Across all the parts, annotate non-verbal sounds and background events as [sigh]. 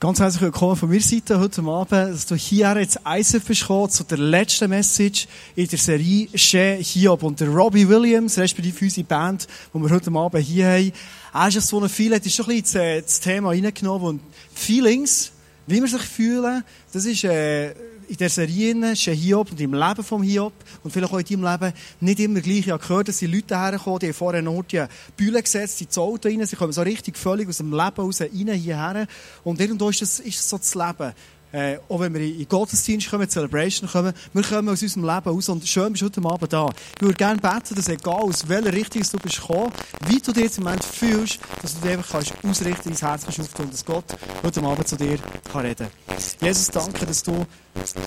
Ganz herzlich willkommen von meiner Seite heute Abend, dass du hier jetzt ISF bist gekommen, zu der letzten Message in der Serie She Hiob. Und der Robbie Williams, respektive unsere Band, die wir heute Abend hier haben, er ist so ein Feeling, ist schon ein bisschen das Thema reingenommen und Feelings, wie wir sich fühlen, das ist, äh, in der Serie She Hiob und im Leben vom Hiob und vielleicht auch in deinem Leben nicht immer gleich. Ich habe gehört, dass die Leute hergekommen, die haben vorher noch die Bühne gesetzt, ins Auto rein, sie kommen so richtig völlig aus dem Leben raus, rein hierher. Und irgendwo ist das, ist das so das Leben. Äh, auch wenn wir in Gottesdienst kommen, in Celebration kommen, wir kommen aus unserem Leben raus und schön bist du heute Abend da. Ich würde gerne beten, dass egal aus welcher Richtung du bist gekommen, wie du dich jetzt im Moment fühlst, dass du dich einfach kannst ausrichten, dein Herz kannst auftun, dass Gott heute Abend zu dir kann reden. Jesus, danke, dass du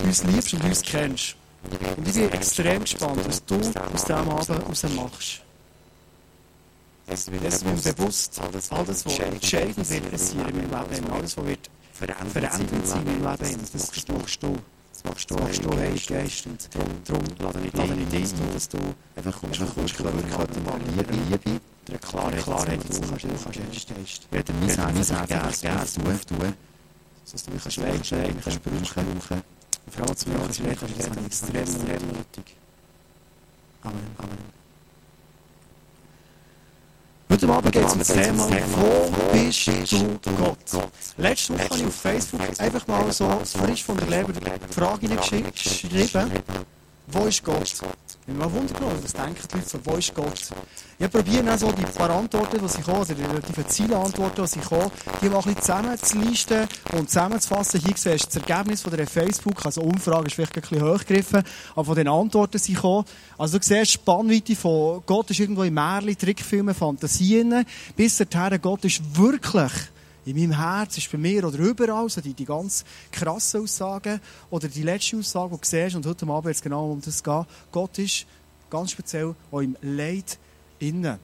uns liebst und uns kennst. Und ich bin extrem gespannt, was du aus diesem Abend heraus machst. Es mir bewusst, alles, was entscheidend wird passieren in meinem Leben, alles, was wird verändert sein in meinem Leben. Das machst du. Das machst du, machst du, Heilige Geist. Und darum lade ich dich ein, dass du einfach kommst, einfach kommst, wirklich heute mal Liebe, Liebe, der Klarheit, Klarheit, die du kannst, du kannst, kannst. Werde mein Herz, mein Herz, gerne tun, dass du mich kannst leiden, kannst brauchen, brauchen. Vor allem zu mir, kannst du kannst, das habe ich extrem, extrem nötig. Amen, Amen. Heute Abend geht es um das Thema, wo bist du Gott? Letzte Woche habe ich auf Facebook einfach mal so frisch von der Leber die Frage geschrieben, wo ist Gott? Ich bin mal wunderbar, was denken die Leute so, wo ist Gott? Ich probiere dann so die paar Antworten, die sie kommen, also die relativen Zielantworten, die sie kommen, die mal ein bisschen zusammenzulisten und zusammenzufassen. Hier siehst du das Ergebnis von der Facebook, also Umfrage ist vielleicht ein bisschen hochgegriffen, aber von den Antworten sie kommen. Also du siehst, Spannweite von Gott ist irgendwo in Märchen, Trickfilmen, Fantasien, bis dahin, Gott ist wirklich in meinem Herz ist bei mir oder überall, so die, die ganz krassen Aussagen oder die letzte Aussage, die du siehst, und heute Abend jetzt genau um das geht, Gott ist ganz speziell auch im Leid innen.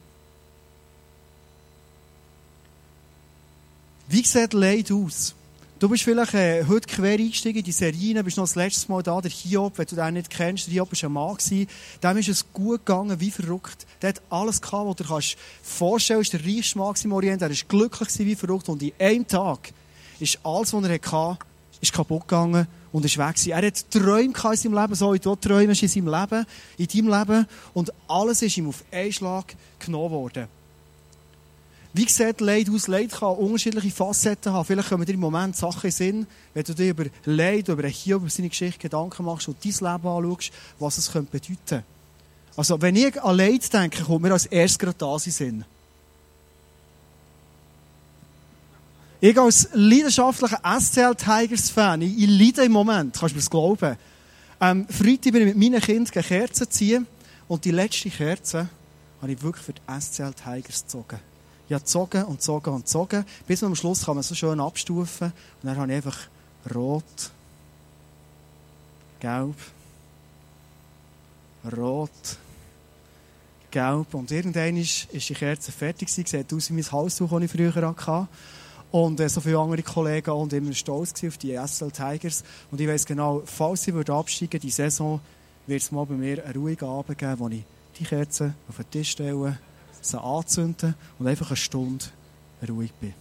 Wie sieht Leid aus? Du bist vielleicht äh, heute quer eingestiegen in die Serie, bist noch das letzte Mal da, der Hiob, wenn du den nicht kennst, der Hiob war ein Mann, dem ist es gut gegangen, wie verrückt. Der hat alles gehabt, was du dir vorstellen kannst, ist der reichste Mann im Orient, er ist glücklich wie verrückt. Und in einem Tag ist alles, was er hatte, ist kaputt gegangen und ist weg gewesen. Er hat Träume in seinem Leben, so wie du träumst in seinem Leben, in deinem Leben. Und alles ist ihm auf einen Schlag genommen worden. Wie sieht Leid aus? Leid kann unterschiedliche Facetten haben. Vielleicht kommen dir im Moment Sachen in Sinn, wenn du dir über Leid, über hier, über seine Geschichte Gedanken machst und dein Leben anschaust, was es könnte Also, wenn ich an Leid denke, kommt mir als erstes gerade das in Sinn. Ich als leidenschaftlicher SCL Tigers-Fan, ich, ich leide im Moment, kannst du mir das glauben. Ähm, Freitag bin ich mit meinen Kindern Kerzen ziehen und die letzte Kerze habe ich wirklich für die SCL Tigers gezogen. Ich habe gezogen und gezogen und gezogen, bis am Schluss kann man so schön abstufen. Und dann habe ich einfach rot, gelb, rot, gelb. Und irgendwann ist, die Kerze fertig gewesen. Sieht aus wie mein Halstuch, das ich früher hatte. Und äh, so viele andere Kollegen und immer stolz auf die SL Tigers. Und ich weiss genau, falls sie absteigen die Saison, wird es mal bei mir einen ruhigen Abend geben, wo ich die Kerzen auf den Tisch stelle sie anzünden und einfach eine Stunde ruhig bin.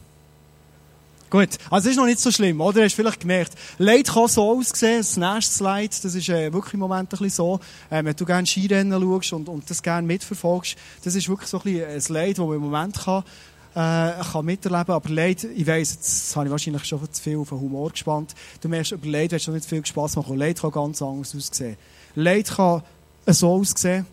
Gut, also es ist noch nicht so schlimm, oder? Hast du vielleicht gemerkt. Leid kann so aussehen, das nächste Leid, das ist äh, wirklich im Moment ein bisschen so, äh, wenn du gerne Skirennen schaust und, und das gerne mitverfolgst, das ist wirklich so ein bisschen ein Leid, das man im Moment kann, äh, kann miterleben aber Leid, ich weiss, jetzt habe ich wahrscheinlich schon zu viel auf den Humor gespannt, du merkst, über Leid willst du nicht viel Spass machen, Leid kann ganz anders aussehen. Leid kann so aussehen,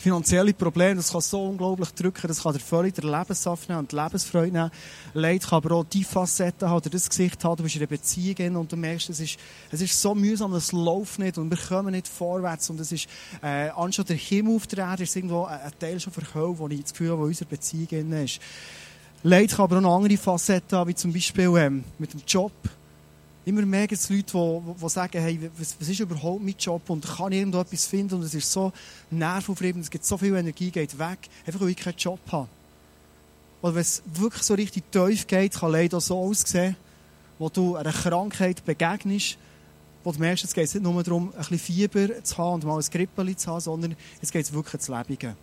finanzielle Probleme, das kann so unglaublich drücken, das kann dir völlig den Lebenssaft nehmen und die Lebensfreude nehmen. Leid kann aber auch die Facetten haben, oder das Gesicht haben, du bist in einer Beziehung und du merkst, es ist, es ist so mühsam, es läuft nicht und wir kommen nicht vorwärts und es ist, äh, anstatt der Himmel auf der Erde ist irgendwo ein, Teil schon verkauft, wo ich das Gefühl habe, wo unsere Beziehung ist. Leid kann aber auch noch andere Facetten haben, wie zum Beispiel ähm, mit dem Job, Immer mehr gibt es Leute, die, die sagen, hey, was, was, ist überhaupt mein Job und kann ich irgendwo finden und es ist so nervaufreibend, es gibt so viel Energie, geht weg, einfach weil ich keinen Job habe. Oder wenn es wirklich so richtig tief geht, kann leider so aussehen, wo du einer Krankheit begegnest, wo du merkst, es geht nicht nur darum, ein bisschen Fieber zu haben und mal ein Grippeli zu haben, sondern es geht wirklich ins Lebige.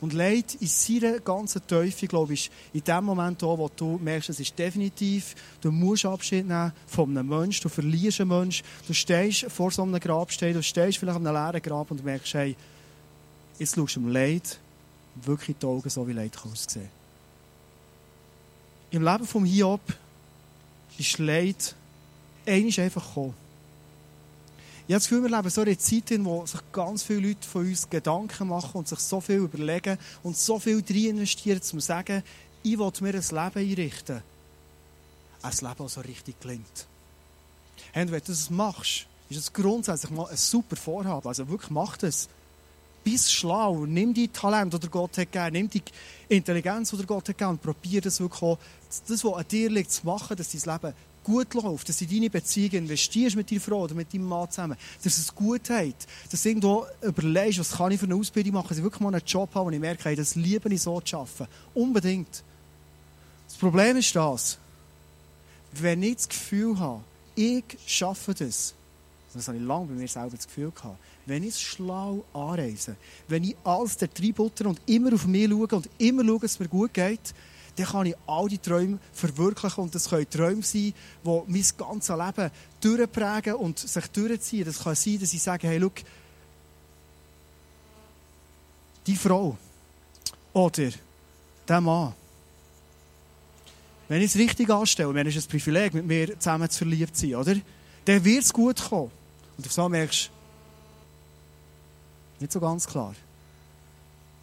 Und Leid in seiner ganzen Teufel, glaube ich, in dem Moment da, wo du merkst, es ist definitiv, du musst Abschied nehmen von einem Menschen, du verlierst einen Menschen, du stehst vor so einem Grabstein, du stehst vielleicht an einem leeren Grab und merkst, hey, jetzt schaust du dem Leid wirklich die Augen, so wie Leid aussehen Im Leben vom Hiob ist Leid einmal einfach gekommen. Ich habe das Gefühl, wir leben so eine Zeit, in der sich ganz viele Leute von uns Gedanken machen und sich so viel überlegen und so viel rein investieren, um zu sagen, ich will mir ein Leben einrichten. Ein Leben, das so richtig gelingt. Und wenn du das machst, ist es grundsätzlich mal ein super Vorhaben. Also wirklich, mach das. Bist schlau, nimm die Talent, oder Gott hat gegeben, nimm die Intelligenz, oder Gott hat gegeben und probier das wirklich auch, das, was an dir liegt, zu machen, dass dein Leben gut läuft, dass du in deine Beziehung investierst mit deiner Frau oder mit deinem Mann zusammen, dass es gut hat, dass du irgendwo überlegst, was kann ich für eine Ausbildung machen, dass ich wirklich mal einen Job habe, wo ich merke, das liebe ich so zu arbeiten. Unbedingt. Das Problem ist das, wenn ich das Gefühl habe, ich schaffe das, das habe ich lange bei mir selber das Gefühl gehabt, wenn ich es schlau anreise, wenn ich alles der Treibutter und immer auf mich schaue und immer schaue, dass es mir gut geht, dann kann ich all die Träume verwirklichen. Und das können Träume sein, die mein ganzes Leben durchprägen und sich durchziehen. Das kann sein, dass ich sage, hey, schau, die Frau oder der Mann, wenn ich es richtig anstelle, wenn es ein Privileg, mit mir zusammen zu verliebt sein, oder? Dann wird es gut kommen. Und auf so merkst du, nicht so ganz klar.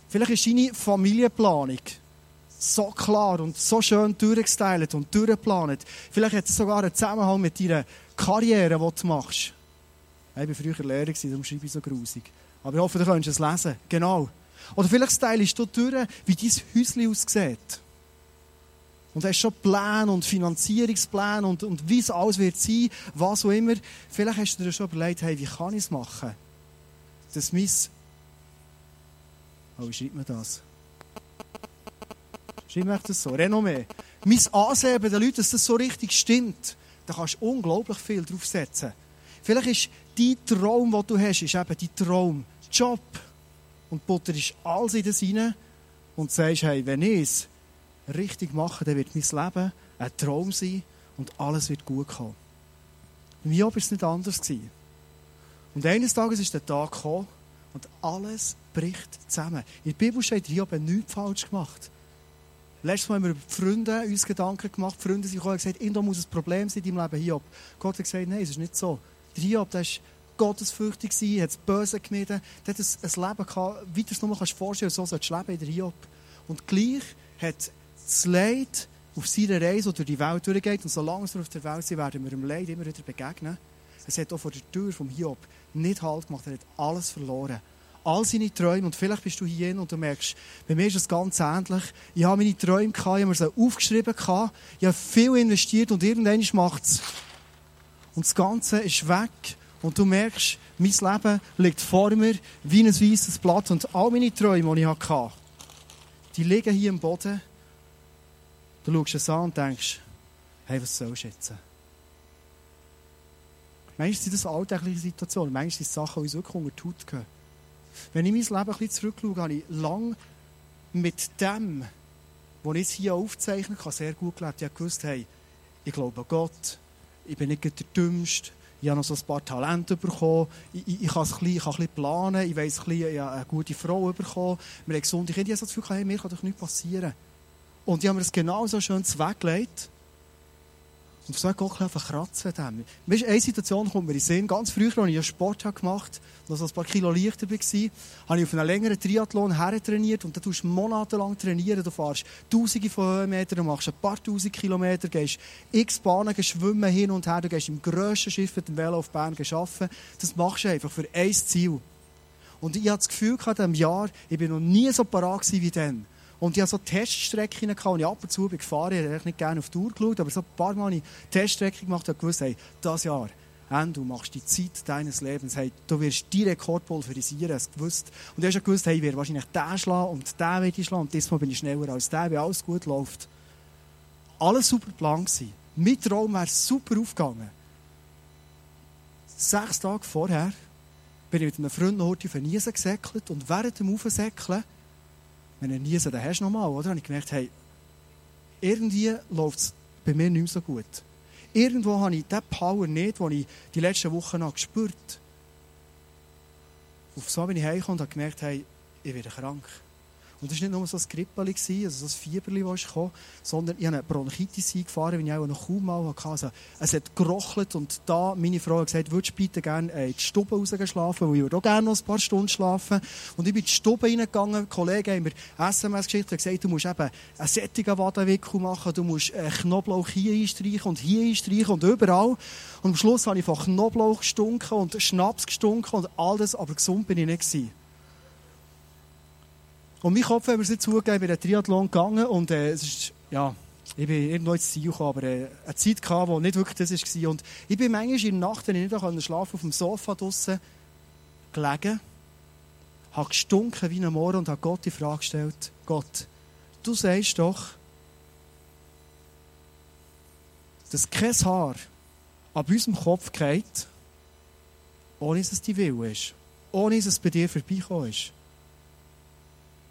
Vielleicht ist deine Familienplanung so klar und so schön durchgestylt und durchgeplant. Vielleicht hat es sogar einen Zusammenhang mit deiner Karriere, die du machst. Ich war früher Lehrer, darum schreibe ich so grusig. Aber ich hoffe, du könntest es lesen. Genau. Oder vielleicht stylst du durch, wie dein Häuschen aussieht. Und hast schon Pläne und Finanzierungspläne und, und wie es alles wird sein, was auch immer. Vielleicht hast du dir schon überlegt, hey, wie kann ich es machen? Dass mein... Oh, wie schreibt man das? Schreib mir das so. Renommee. Mein Ansehen bei den Leuten, dass das so richtig stimmt, da kannst du unglaublich viel draufsetzen. Vielleicht ist dein Traum, den du hast, ist eben dein Traum. Job. Und Butter ist alles in das rein und sagst, hey, wenn ich es richtig mache, dann wird mein Leben ein Traum sein und alles wird gut kommen. Bei mir war es nicht anders. Und eines Tages ist der Tag gekommen und alles bricht zusammen. In der Bibel steht, Hiob hat nichts falsch gemacht. Letztes Mal haben wir über Freunde Gedanken gemacht. Die Freunde sind gekommen und gesagt, irgendwo muss ein Problem sein in deinem Leben, Hiob. Gott hat gesagt, nein, es ist nicht so. Der Hiob, der war gottesfürchtig, hat das Böse gemieden, der hat ein, Leben gehabt, wie du es nur kannst vorstellen so sollst du leben in der Hiob. Und gleich hat das Leid auf seiner Reise durch die Welt durchgeht, und solange wir auf der Welt sind, werden wir dem Leid immer wieder begegnen. Es hat auch vor der Tür vom Hiob nicht Halt gemacht, er hat alles verloren all seine Träume. Und vielleicht bist du hier und du merkst, bei mir ist es ganz ähnlich. Ich habe meine Träume gehabt, ich habe mir sie aufgeschrieben gehabt, ich habe viel investiert und irgendwann macht es. Und das Ganze ist weg. Und du merkst, mein Leben liegt vor mir wie ein weißes Blatt. Und all meine Träume, die ich hatte, die liegen hier im Boden. Du schaust es an und denkst, hey, was sollst du jetzt? Manchmal sind das alltägliche Situationen, manchmal sind Sachen, die uns wirklich unter die Haut gehen. Wenn ich mein Leben ein bisschen zurückschaue, habe ich lange mit dem, was ich hier aufzeichnen kann, sehr gut gelebt. Ich habe gewusst, hey, ich glaube an Gott, ich bin nicht der Dümmste, ich habe noch so ein paar Talente bekommen, ich, ich, ich, kann, ein bisschen, ich kann ein planen, ich bisschen, ich habe eine gute Frau bekommen, wir haben gesunde Kinder, ich habe das Gefühl, hey, mir kann doch nichts passieren. Und ich habe mir das genau so schön weggelegt, und so Gott einfach kratzen dem. Weißt, eine Situation kommt mir in den Sinn. Ganz früh, als ich Sport gemacht habe, noch so ein paar Kilo leichter war, habe ich auf einen längeren Triathlon hertrainiert und da tust du monatelang trainieren. Du fährst tausende von Höhenmetern, machst ein paar tausend Kilometer, gehst x Bahnen schwimmen hin und her, du gehst im grössten Schiff mit dem Velo auf Bern arbeiten. Das machst du einfach für ein Ziel. Und ich hatte das Gefühl, in diesem Jahr, ich bin noch nie so parat wie dann. Und ich hatte so Teststrecken und ich ab und zu bin gefahren, ich hätte nicht gerne auf die Uhr geschaut, aber so ein paar Mal habe ich Teststrecke gemacht und gewusst, hey, das Jahr, du machst die Zeit deines Lebens, hey, du wirst die Rekord pulverisieren, hast gewusst. Und du hast gewusst, hey, ich werde wahrscheinlich den schlagen und den werde ich schlagen und diesmal bin ich schneller als der, weil alles gut läuft. Alles super Plan gewesen. Mein Traum wäre super aufgegangen. Sechs Tage vorher bin ich mit einem Freund noch auf eine Niese gesäckelt und während dem Aufsäckeln wenn er nie so, dann hast du nochmal, oder? habe ich gemerkt, hey, irgendwie läuft es bei mir nicht mehr so gut. Irgendwo habe ich diese Power nicht, die ich die letzten Wochen noch gespürt habe. Auf so bin ich heimgekommen und habe gemerkt, hey, ich werde krank. Und das war nicht nur so ein Grippeli, also so ein Fieberli, das kam, sondern ich habe eine Bronchitis eingefahren, wie ich auch noch kaum mal hatte. Also, es hat gerochelt und da meine Frau hat gesagt, würdest du bitte gerne äh, in die Stube rausgehen schlafen, weil ich würde auch gerne noch ein paar Stunden schlafen. Und ich bin in die Stube reingegangen, Kollegen haben mir SMS geschickt und gesagt, du musst eben einen sättigen Wadenwickel machen, du musst äh, Knoblauch hier einstreichen und hier einstreichen und überall. Und am Schluss habe ich von Knoblauch gestunken und Schnaps gestunken und alles, aber gesund bin ich nicht gewesen. Und mein Kopf, wenn wir es nicht zugeben, bin in Triathlon gegangen und äh, es ist, ja, ich bin irgendwo ins Ziel gekommen, aber äh, eine Zeit gehabt, wo nicht wirklich das war. Und ich bin manchmal in der Nacht, wenn ich nicht schlafen auf dem Sofa draussen gelegen, habe gestunken wie ein Moor und habe Gott die Frage gestellt, Gott, du sagst doch, dass kein Haar ab unserem Kopf geht, ohne dass es die Wille ist. Ohne dass es bei dir vorbeikommen ist.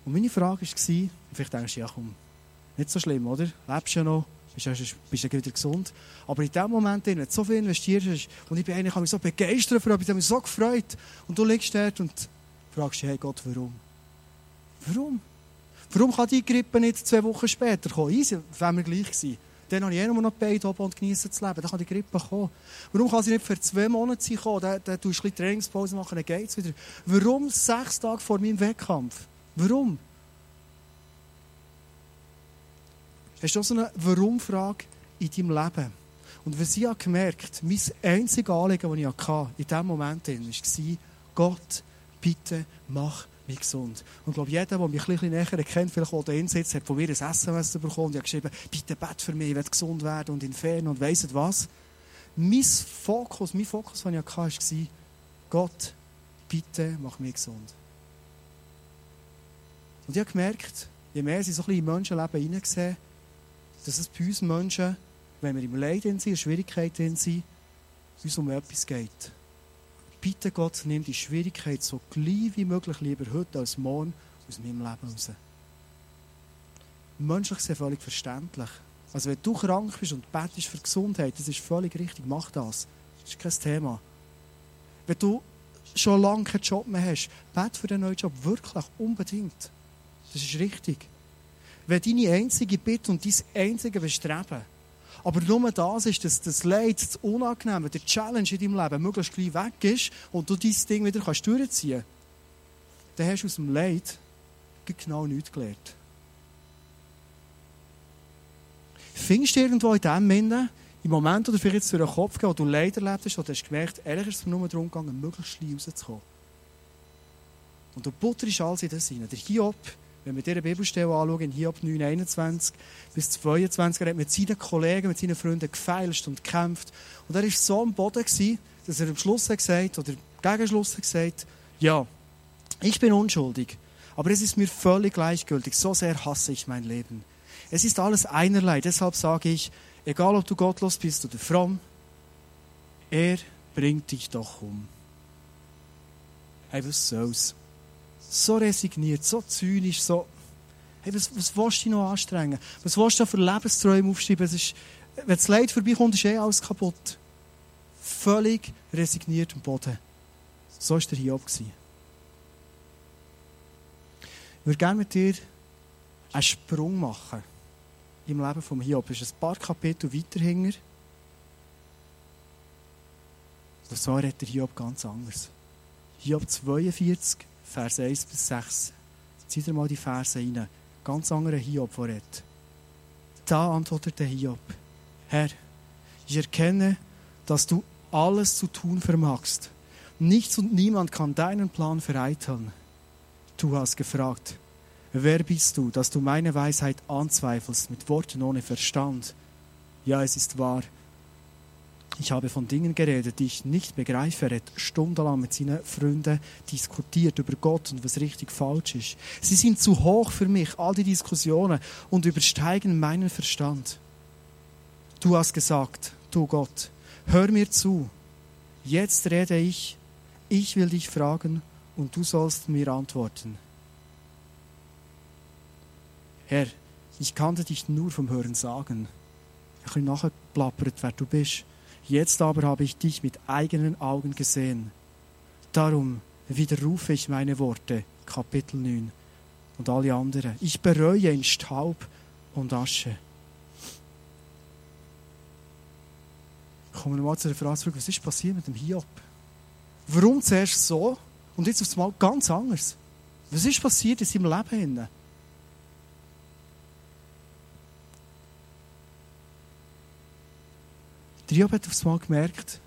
Und meine Frage war, vielleicht denkst du, ja komm, nicht so schlimm, oder? Lebst ja noch, bist ja, bist ja wieder gesund. Aber in dem Moment, wenn du so viel investierst, und ich bin eigentlich mich so begeistert für ich habe mich so gefreut, und du liegst dort und fragst dich, hey Gott, warum? Warum? Warum kann die Grippe nicht zwei Wochen später kommen? Easy, wenn wir gleich sind. Dann habe ich eh nur noch Beid oben und genieße das Leben. Dann kann die Grippe kommen. Warum kann sie nicht für zwei Monate kommen? Dann, dann tust du ein bisschen Trainingspause machen, dann geht es wieder. Warum sechs Tage vor meinem Wettkampf? Warum? Hast du auch so eine Warum-Frage in deinem Leben? Und was ich habe gemerkt, mein einziges Anliegen, das ich hatte, in diesem Moment war, Gott, bitte mach mich gesund. Und ich glaube, jeder, der mich ein bisschen näher kennt, vielleicht auch drin sitzt, hat von mir ein SMS bekommen und ich habe geschrieben, bitte bett für mich, ich will gesund werden und entfernen und weiss was. Mein Fokus, mein Fokus, den ich hatte, war, Gott, bitte mach mich gesund. Und ich habe gemerkt, je mehr sie so ein bisschen in Menschenleben hineingesehen, dass es bei uns Menschen, wenn wir im Leid sind, in Schwierigkeiten sind, uns um etwas geht. Bitte Gott, nimm die Schwierigkeit so gleich wie möglich lieber heute als morgen aus meinem Leben raus. Menschlich sehr völlig verständlich. Also wenn du krank bist und betest für Gesundheit, das ist völlig richtig, mach das. Das ist kein Thema. Wenn du schon lange keinen Job mehr hast, bet für den neuen Job, wirklich, unbedingt. Das ist richtig. Wenn deine einzige Bitte und dein einzige Bestreben aber nur das ist, dass das Leid, das Unangenehme, der Challenge in deinem Leben möglichst gleich weg ist und du dein Ding wieder kannst durchziehen kannst, dann hast du aus dem Leid genau nichts gelernt. Findest du irgendwo in dem Sinne, im Moment, wo du vielleicht jetzt durch den Kopf gehst, wo du Leid erlebt hast, du hast gemerkt, ehrlich ist es nur darum gegangen, möglichst schnell rauszukommen. Und du butterst alles in das hinein. Der Hiob, wenn wir diese Bibelstelle anschauen, in Hiob 9, 21 bis 22, er hat mit seinen Kollegen, mit seinen Freunden gefeilscht und gekämpft. Und er war so am Boden, gewesen, dass er am Schluss gesagt, oder gegen Schluss gesagt, ja, ich bin unschuldig, aber es ist mir völlig gleichgültig, so sehr hasse ich mein Leben. Es ist alles einerlei, deshalb sage ich, egal ob du gottlos bist oder fromm, er bringt dich doch um. Hey, was soll's? So resigniert, so zynisch, so, hey, was, was willst du noch anstrengen? Was willst du für Lebensträume aufschreiben? Es ist, wenn das Leid vorbeikommt, ist eh alles kaputt. Völlig resigniert am Boden. So war der Hiob. Ich würde gerne mit dir einen Sprung machen im Leben von Hiob. Es ist ein paar Kapitel weiter hinter. Und so redet der Hiob ganz anders. Hiob 42, Vers 1 bis 6. Zieh dir mal die Verse rein. Ganz anderer Hiob, der redet. Da antwortete Hiob, Herr, ich erkenne, dass du alles zu tun vermagst. Nichts und niemand kann deinen Plan vereiteln. Du hast gefragt, wer bist du, dass du meine Weisheit anzweifelst mit Worten ohne Verstand? Ja, es ist wahr, ich habe von Dingen geredet, die ich nicht begreife. Er hat stundenlang mit seinen Freunden diskutiert über Gott und was richtig falsch ist. Sie sind zu hoch für mich, all die Diskussionen, und übersteigen meinen Verstand. Du hast gesagt, du Gott, hör mir zu. Jetzt rede ich, ich will dich fragen und du sollst mir antworten. Herr, ich kannte dich nur vom Hören sagen. Ich habe nachgeplappert, wer du bist. Jetzt aber habe ich dich mit eigenen Augen gesehen. Darum widerrufe ich meine Worte. Kapitel 9. Und alle anderen. Ich bereue in Staub und Asche. Kommen wir mal zu der Frage zurück, was ist passiert mit dem Hiob? Warum zuerst so und jetzt aufs Mal ganz anders? Was ist passiert in seinem Leben? Der Hiob hat aufs Mal gemerkt,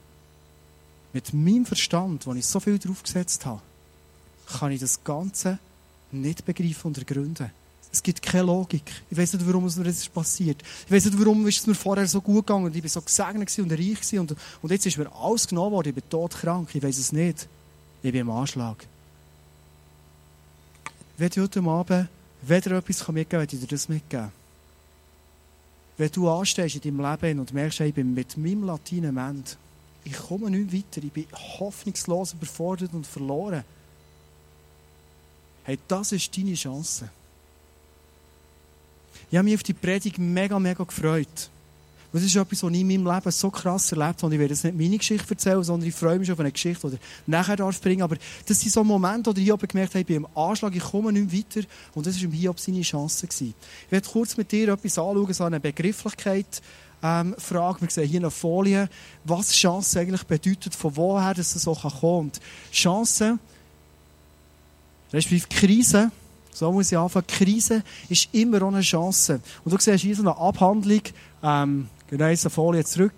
mit meinem Verstand, wo ich so viel drauf gesetzt habe, kann ich das Ganze nicht begreifen und ergründen. Es gibt keine Logik. Ich weiß nicht, warum es mir das passiert. Ich weiß nicht, warum es mir vorher so gut gegangen und ich war so gesegnet und reich und, und jetzt ist mir alles genommen worden. Ich bin todkrank. Ich weiß es nicht. Ich bin im Anschlag. Wenn du heute Abend weder etwas mitgeben kann, werde ich dir das mitgeben. Wenn du anstehst in deinem Leben und merkst, ich bin mit meinem Latein am Ende, ich komme nicht weiter, ich bin hoffnungslos überfordert und verloren. Hey, das ist deine Chance. Ich habe mich auf die Predigt mega, mega gefreut. Das ist etwas, was ich in meinem Leben so krass erlebt habe. Ich werde jetzt nicht meine Geschichte erzählen, sondern ich freue mich auf eine Geschichte, die ich nachher darf bringen. Aber das sind so Momente, wo ich Hiob gemerkt habe, ich bin im Anschlag, ich komme nicht weiter. Und das war im Hiob seine Chance. Gewesen. Ich werde kurz mit dir etwas anschauen, so eine Begrifflichkeit. Ähm, Frage. Wir sehen hier eine Folie, was Chance eigentlich bedeutet, von woher das so kommen kann. Und Chance, respektive Krise, so muss ich anfangen. Krise ist immer auch eine Chance. Und du siehst hier so eine Abhandlung, ähm, genau eine Folie zurück.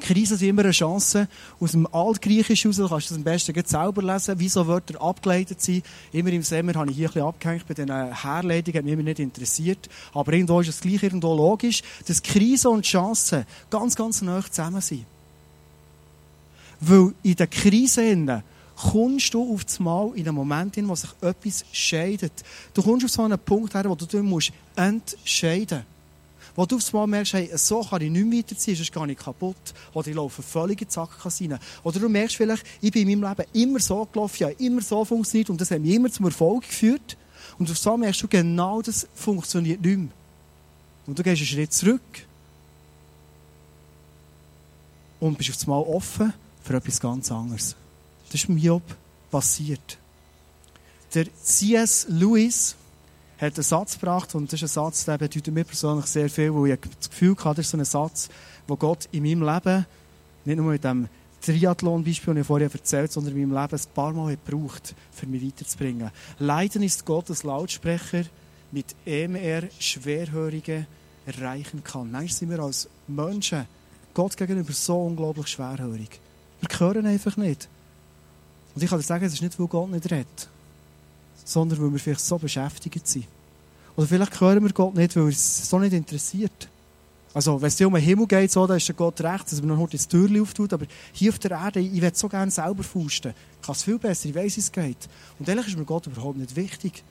Krisen sind immer eine Chance. Aus dem Altgriechisch heraus kannst du das am besten selber lesen, wie so Wörter abgeleitet sind. Immer im Sommer habe ich hier ein bisschen abgehängt bei den Herleitungen, hat mich immer nicht interessiert. Aber irgendwo ist es gleich irgendwo logisch, dass Krise und Chancen ganz, ganz nah zusammen sind. Weil in der Krise kommst du auf das Mal in einem Moment in, wo sich etwas scheidet. Du kommst auf so einen Punkt her, wo du entscheiden musst. Wo du aufs Mal merkst, hey, so kann ich nicht mehr weiterziehen, sonst gehe ich kaputt. Oder ich laufe völlig in die Sackgasse rein. Oder du merkst vielleicht, ich bin in meinem Leben immer so gelaufen, ja, immer so funktioniert und das hat mich immer zum Erfolg geführt. Und auf so merkst du, genau das funktioniert nicht mehr. Und du gehst einen Schritt zurück und bist auf Mal offen für etwas ganz anderes. Das ist mit Job passiert. Der C.S. Lewis hat einen Satz gebracht, und das ist ein Satz, der bedeutet mir persönlich sehr viel, weil ich das Gefühl hatte, das ist so ein Satz, wo Gott in meinem Leben, nicht nur mit dem Triathlon-Beispiel, das ich vorher erzählt sondern in meinem Leben ein paar Mal gebraucht, für mich weiterzubringen. Leiden ist Gottes Lautsprecher, mit dem er Schwerhörige erreichen kann. Nein, sind wir als Menschen Gott gegenüber so unglaublich schwerhörig. Wir hören einfach nicht. Und ich kann dir sagen, es ist nicht, weil Gott nicht redet, sondern weil wir vielleicht so beschäftigt sind. Oder vielleicht hören wir Gott nicht, weil es so nicht interessiert. Also, wenn es dir um den Himmel geht, so, dann ist der Gott recht, dass man noch das Türchen auftut. Aber hier auf der Erde, ich will so gerne selber fusten. Ich kann es viel besser, ich weiß, wie es geht. Und ehrlich ist mir Gott überhaupt nicht wichtig.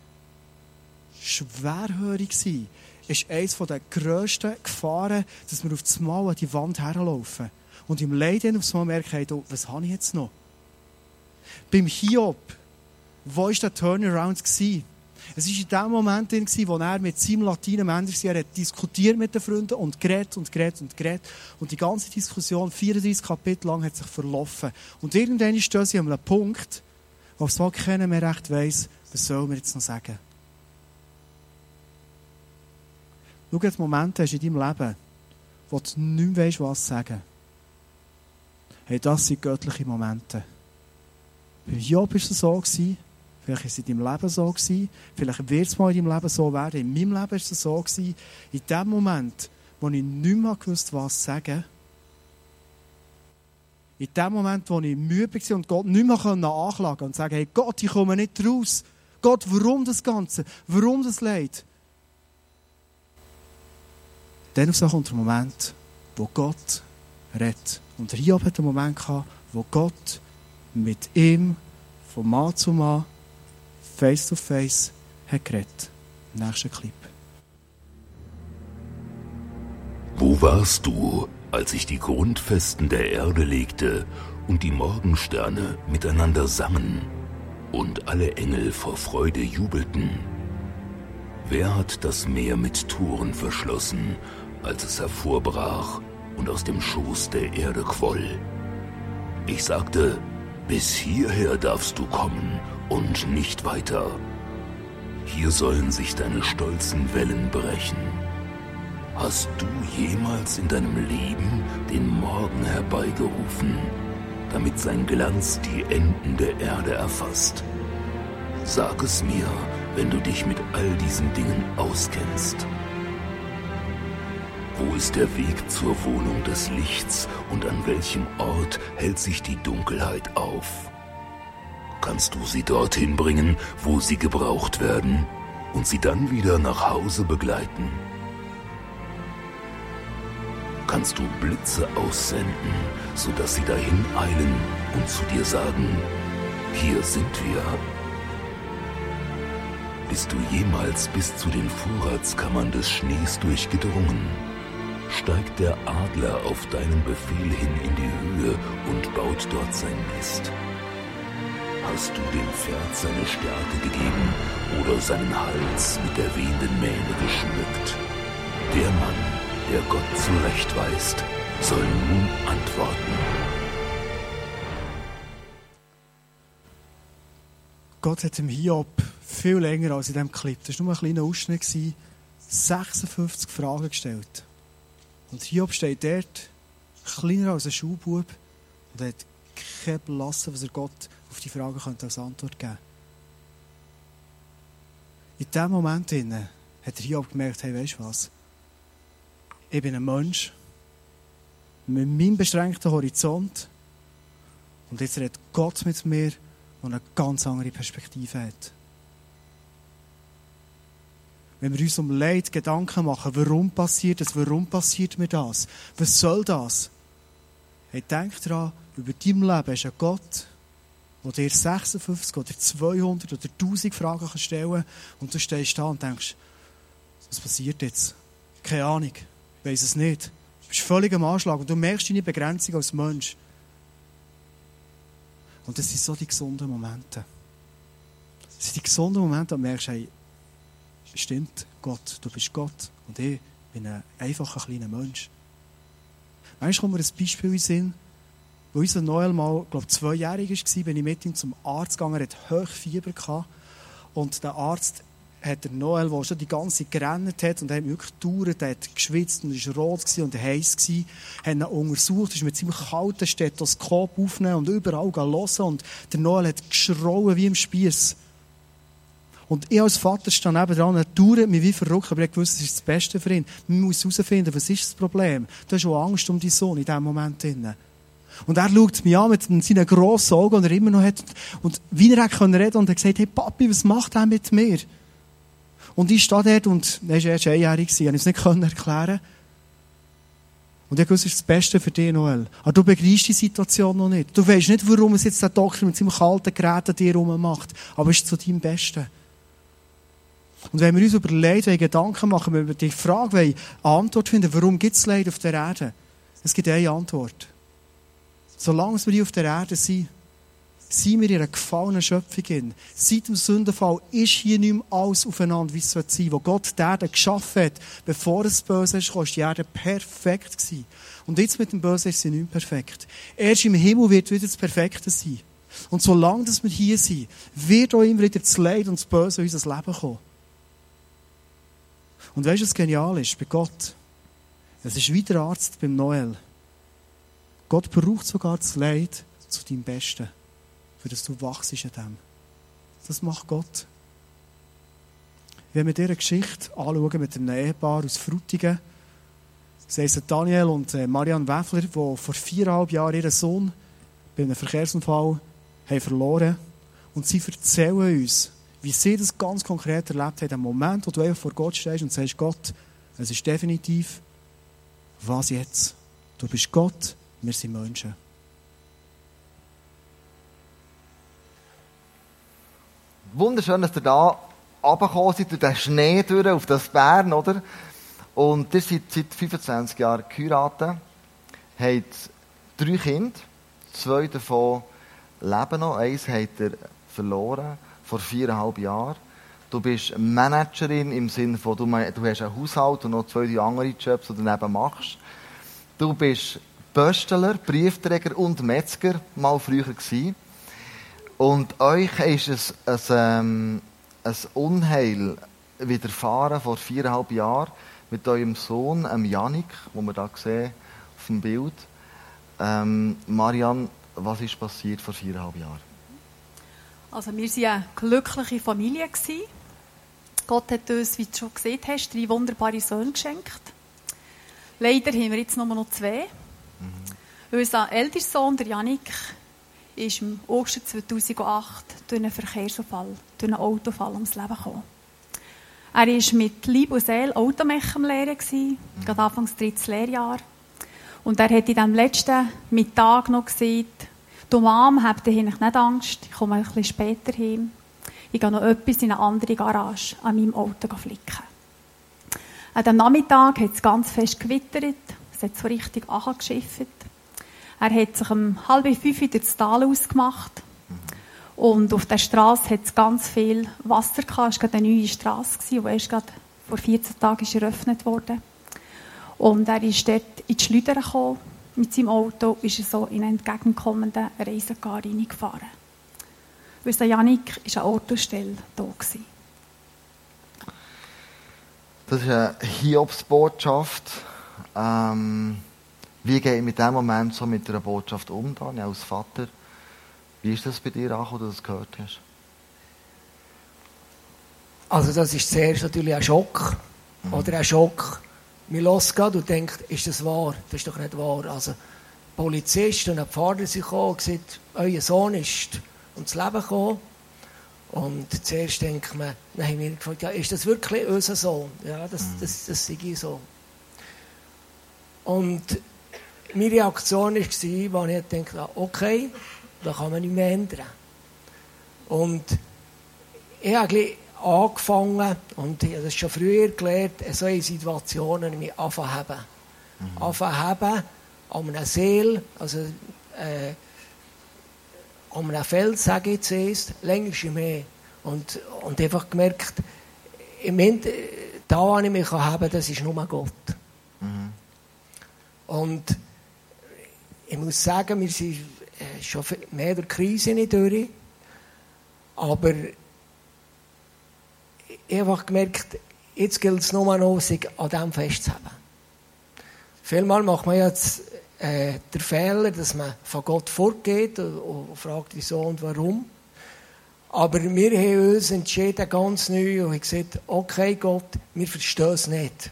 Schwerhörig sein ist eines der grössten Gefahren, dass wir auf das Mal an die Wand herlaufen. Und im Leiden aufs Mal merken, was habe ich jetzt noch? Beim Hiob, wo war der Turnaround? Gewesen? Es war in dem Moment, wo er mit seinem Latinen Männer diskutiert mit den Freunden und geredet und geredet und geredet. Und die ganze Diskussion, 34 Kapitel lang, hat sich verlaufen. Und irgendwann stehen sie an einem Punkt, wo es keiner mehr recht weiss, was soll man jetzt noch sagen. Schau, jetzt Momente hast in deinem Leben, wo du nicht mehr weißt, was sagen. Hey, das sind göttliche Momente. Bei Job war es so. Vielleicht war es in deinem Leben so. Gewesen. Vielleicht wird es mal in deinem Leben so werden. In meinem Leben war es so. Gewesen. In dem Moment, wo ich nicht mehr gewusst was sagen in dem Moment, wo ich müde war und Gott nicht mehr anklagen konnte und sagen, hey Gott, ich komme nicht raus. Gott, warum das Ganze? Warum das Leid? Dann kommt der Moment, wo Gott redet. Und Hiob hat einen Moment gehabt, wo Gott mit ihm von Mann zu Mann, face to face, hat geredet. Nächster Clip. Wo warst du, als ich die Grundfesten der Erde legte und die Morgensterne miteinander sangen und alle Engel vor Freude jubelten? Wer hat das Meer mit Toren verschlossen, als es hervorbrach und aus dem Schoß der Erde quoll? Ich sagte, bis hierher darfst du kommen und nicht weiter. Hier sollen sich deine stolzen Wellen brechen. Hast du jemals in deinem Leben den Morgen herbeigerufen, damit sein Glanz die Enden der Erde erfasst? Sag es mir, wenn du dich mit all diesen Dingen auskennst. Wo ist der Weg zur Wohnung des Lichts und an welchem Ort hält sich die Dunkelheit auf? Kannst du sie dorthin bringen, wo sie gebraucht werden, und sie dann wieder nach Hause begleiten? Kannst du Blitze aussenden, sodass sie dahin eilen und zu dir sagen, hier sind wir? Bist du jemals bis zu den Vorratskammern des Schnees durchgedrungen? Steigt der Adler auf deinen Befehl hin in die Höhe und baut dort sein Nest? Hast du dem Pferd seine Stärke gegeben oder seinen Hals mit der wehenden Mähne geschmückt? Der Mann, der Gott zurechtweist, soll nun antworten. Gott hat dem Hiob viel länger als in diesem Clip, das war nur ein kleiner Ausschnitt, 56 Fragen gestellt. Und Hiob steht dort, kleiner als ein Schulbub, und hat kein Blassen, was er Gott auf die Fragen könnte als Antwort geben In diesem Moment hat Hiob gemerkt, hey, weißt du was? Ich bin ein Mensch mit meinem beschränkten Horizont und jetzt redet Gott mit mir, der eine ganz andere Perspektive hat. Wenn wir uns um Leid Gedanken machen, warum passiert das, warum passiert mir das, was soll das? Hey, denk daran, über dein Leben ist ein Gott, der dir 56 oder 200 oder 1000 Fragen stellen kann und du stehst da und denkst, was passiert jetzt? Keine Ahnung, ich weiß es nicht. Du bist völlig am Anschlag und du merkst deine Begrenzung als Mensch. Und das sind so die gesunden Momente. Das sind die gesunden Momente, du merkst, hey, stimmt, Gott, du bist Gott und ich bin ein einfacher kleiner Mensch. Manchmal kommt mir ein Beispiel in den Sinn, wo unser Noel mal, glaube zweijährig war, bin ich mit ihm zum Arzt gegangen, er hatte Hochfieber gehabt. Und der Arzt hat der Noel, der schon die ganze Zeit gerannt hat und hat wirklich gedauert, der hat geschwitzt und war rot und heiß hat ihn untersucht, ist mit seinem kalten Stethoskop aufgenommen und überall hören und der Noel hat geschrauen wie im Spieß. Und ich als Vater stand nebenan und dauert mich wie verrückt, aber ich wusste, das ist das Beste für ihn. Man muss herausfinden, was ist das Problem. Du hast auch Angst um deinen Sohn in diesem Moment. Und er schaut mich an mit seinen grossen Augen, die er immer noch hat. Und wie er reden konnte und er gesagt, hey Papi, was macht er mit mir? Und ich stehe dort und er war erst einjährig, ich konnte es nicht erklären. Und ich wusste, das ist das Beste für dich, Noel. Aber du begreifst die Situation noch nicht. Du weißt nicht, warum es jetzt der Doktor mit seinem kalten Gerät an dir macht. Aber es ist zu deinem Besten. Und wenn wir uns überlegen, wenn Gedanken machen, wenn wir die Frage wollen, Antwort finden, warum gibt es Leid auf der Erde? Es gibt eine Antwort. Solange wir hier auf der Erde sind, sind wir in einer gefallenen Schöpfung. Seit dem Sündenfall ist hier nicht mehr alles aufeinander, wie es sein soll. Wo Gott die Erde geschaffen hat, bevor es böse ist, war die Erde perfekt. Gewesen. Und jetzt mit dem Bösen ist sie nicht mehr perfekt. Erst im Himmel wird wieder das Perfekte sein. Und solange wir hier sind, wird auch immer wieder das Leid und das Böse in unser Leben kommen. Und weißt du, was genial ist bei Gott? Es ist wie der Arzt beim Noel. Gott braucht sogar das Leid zu deinem Besten, für das du wachst an dem. Das macht Gott. Wenn wir diese Geschichte anschauen mit einem Ehepaar aus Frutigen, das sind Daniel und äh, Marianne Weffler, die vor viereinhalb Jahren ihren Sohn bei einem Verkehrsunfall haben verloren Und sie erzählen uns, wie sie das ganz konkret erlebt haben, im Moment, wo du einfach vor Gott stehst und sagst, Gott, es ist definitiv, was jetzt? Du bist Gott, wir sind Menschen. Wunderschön, dass ihr da runtergekommen seid, durch den Schnee durch, auf das Bern, oder? Und ihr seid seit 25 Jahren geheiratet, habt drei Kinder, zwei davon leben noch, eins habt ihr verloren vor viereinhalb Jahren. Du bist Managerin im Sinne von, du, du hast einen Haushalt und noch zwei, drei andere Jobs, die du daneben machst. Du bist Bösteler, Briefträger und Metzger, mal früher gewesen. Und euch ist es ein, ähm, ein Unheil widerfahren vor viereinhalb Jahren mit eurem Sohn, ähm, Janik, wo wir da sehen auf dem Bild. Ähm, Marianne, was ist passiert vor viereinhalb Jahren? Also wir waren eine glückliche Familie. Gott hat uns, wie du schon gesehen hast, drei wunderbare Söhne geschenkt. Leider haben wir jetzt nur noch zwei. Mhm. Unser ältester Sohn, der Janik, ist im August 2008 durch einen Verkehrsunfall, durch einen Autofall ums Leben gekommen. Er war mit Lieb und Seele Automech am Lehren, mhm. gerade anfangs drittes Lehrjahr. Und er hat in diesem letzten Mittag noch gesagt, du Mom, habt ihr nicht Angst, ich komme ein bisschen später hin. Ich gehe noch etwas in eine andere Garage an meinem Auto flicken. An dem Nachmittag hat es ganz fest gewittert, es hat so richtig angeschifft. Er hat sich um halb fünf durch das Tal ausgemacht. Und auf der Straße hat es ganz viel Wasser gehabt. Es war eine neue Straße, die erst gerade vor 14 Tagen eröffnet wurde. Und er ist dort in die Schleuder gekommen. Mit seinem Auto ist er so in einen entgegenkommenden Reisegar reingefahren. Unser Janik war eine Autostelle da. Gewesen. Das ist eine Hiobsbotschaft. Ähm wie gehe ich mit dem Moment so mit einer Botschaft um, Daniel, als Vater? Wie ist das bei dir angekommen, dass du das gehört hast? Also das ist zuerst natürlich ein Schock. Mhm. Oder ein Schock. Man hört und denkt, ist das wahr? Das ist doch nicht wahr. Also die Polizisten und die Pfarrer sind gekommen und gesagt, euer Sohn ist ums Leben gekommen. Und zuerst denkt man, dann haben wir gefragt, ja, ist das wirklich unser Sohn? Ja, das, mhm. das, das, sei so. Und meine Reaktion war, als ich dachte, okay, da kann man nicht mehr ändern. Und ich habe angefangen, und ich habe das schon früher gelernt, solche Situationen mich anfangen Mhm. Anfangen an einer Seele, also äh, an einem Feld, sage ich zuerst, länger mehr. Und, und einfach gemerkt, im Ende, da, wo ich mich haben das ist nur Gott. Mhm. Und ich muss sagen, wir sind äh, schon mehr der Krise nicht durch. Aber ich habe einfach gemerkt, jetzt gilt es nur noch, sich an dem festzuhalten. Vielmal macht man jetzt äh, den Fehler, dass man von Gott fortgeht und, und fragt, wieso und warum. Aber wir haben uns entschieden, ganz neu, und haben gesagt, okay Gott, wir verstehen es nicht.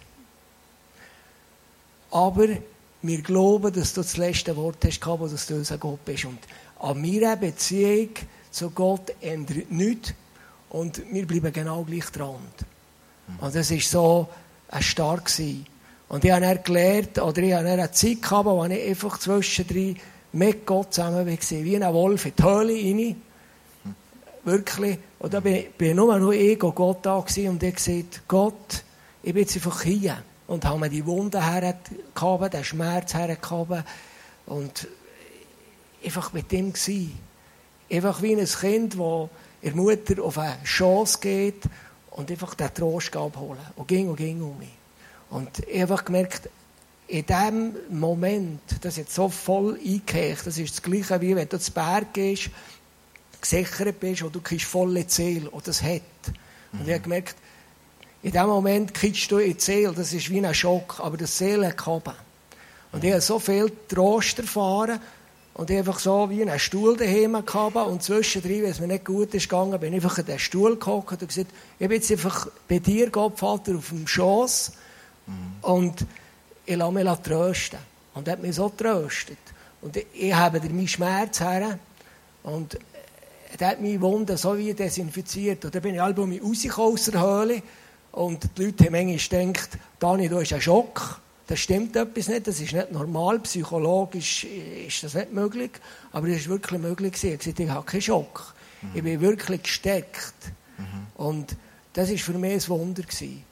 Aber wir glauben, dass du das letzte Wort hast gehabt, dass du unser Gott bist. Und an meiner Beziehung zu Gott ändert nichts. Und wir bleiben genau gleich dran. Und das war so stark. Gewesen. Und ich habe dann gelernt, oder ich habe eine Zeit gehabt, wo ich einfach zwischendrin mit Gott zusammen war, wie ein Wolf in die Höhle rein. Wirklich. Und da bin, bin nur noch ich und Gott da und ich gesagt, Gott, ich bin jetzt einfach hier und haben mir die Wunden hergehabt, den Schmerz hergehabt und einfach mit ihm gewesen. Einfach wie ein Kind, das ihre Mutter auf eine Chance geht und einfach den Trost abholen. Und ging und ging um mich. Und ich habe einfach gemerkt, in dem Moment, das jetzt so voll eingehegt, das ist das Gleiche, wie wenn du zu Berg gehst, gesichert bist und du kriegst volle Ziel und das hat. Und ich habe gemerkt, in dem Moment kriegst du in die Seele, das ist wie ein Schock, aber das Seele hat gehabt. Und ich habe so viel Trost erfahren und ich einfach so wie einen Stuhl daheim gehabt und zwischendrin, wenn es mir nicht gut ist gegangen, bin ich einfach in den Stuhl gehockt und gesagt, ich bin jetzt einfach bei dir, Gott, Vater, auf dem Schoss mhm. und ich lasse mich trösten. Und er hat mich so tröstet. Und ich habe dir meinen Schmerz her und er hat meine Wunden so wie desinfiziert. Und dann bin ich halb rausgekommen aus der Höhle und die Leute haben manchmal gedacht, Dani, du hast einen Schock. Das stimmt etwas nicht, das ist nicht normal, psychologisch ist das nicht möglich. Aber es ist wirklich möglich Ich gesagt, ich habe keinen Schock. Mhm. Ich bin wirklich gesteckt. Mhm. Und das war für mich ein Wunder. Gewesen.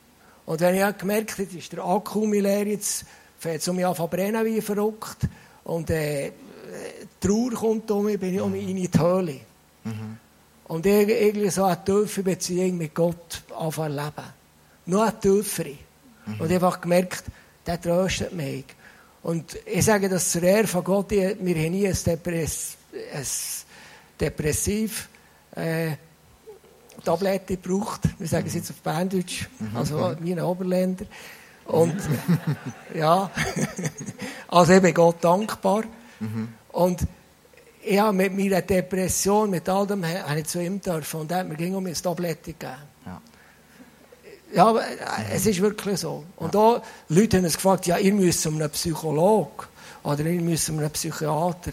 Und wenn ich gemerkt habe, ist der Akku mir leer, jetzt fängt es um mich an brennen wie verrückt. Und äh, die Trauer kommt um mich, bin ich um mich in die Höhle. Mhm. Und irgendwie so eine tiefe Beziehung mit Gott anfangen leben. Nur eine tiefere. Mhm. Und ich habe gemerkt, der tröstet mich. Und ich sage das zur Ehre von Gott, wir haben nie ein, Depress ein Depressiv äh, Tablette gebraucht. Wir sagen es jetzt auf Berndeutsch, mhm. also meine Oberländer. Und [laughs] ja, [laughs] also eben Gott dankbar. Mhm. Und ja, mit meiner Depression, mit all dem, habe ich zu ihm dürfen und er hat mir ging um ein Tablette gegeben. Ja. äh, es ist wirklich so. Und ja. da, Leute haben uns gefragt, ja, ihr müsst um einen Psychologen oder ihr müsst um einen Psychiater.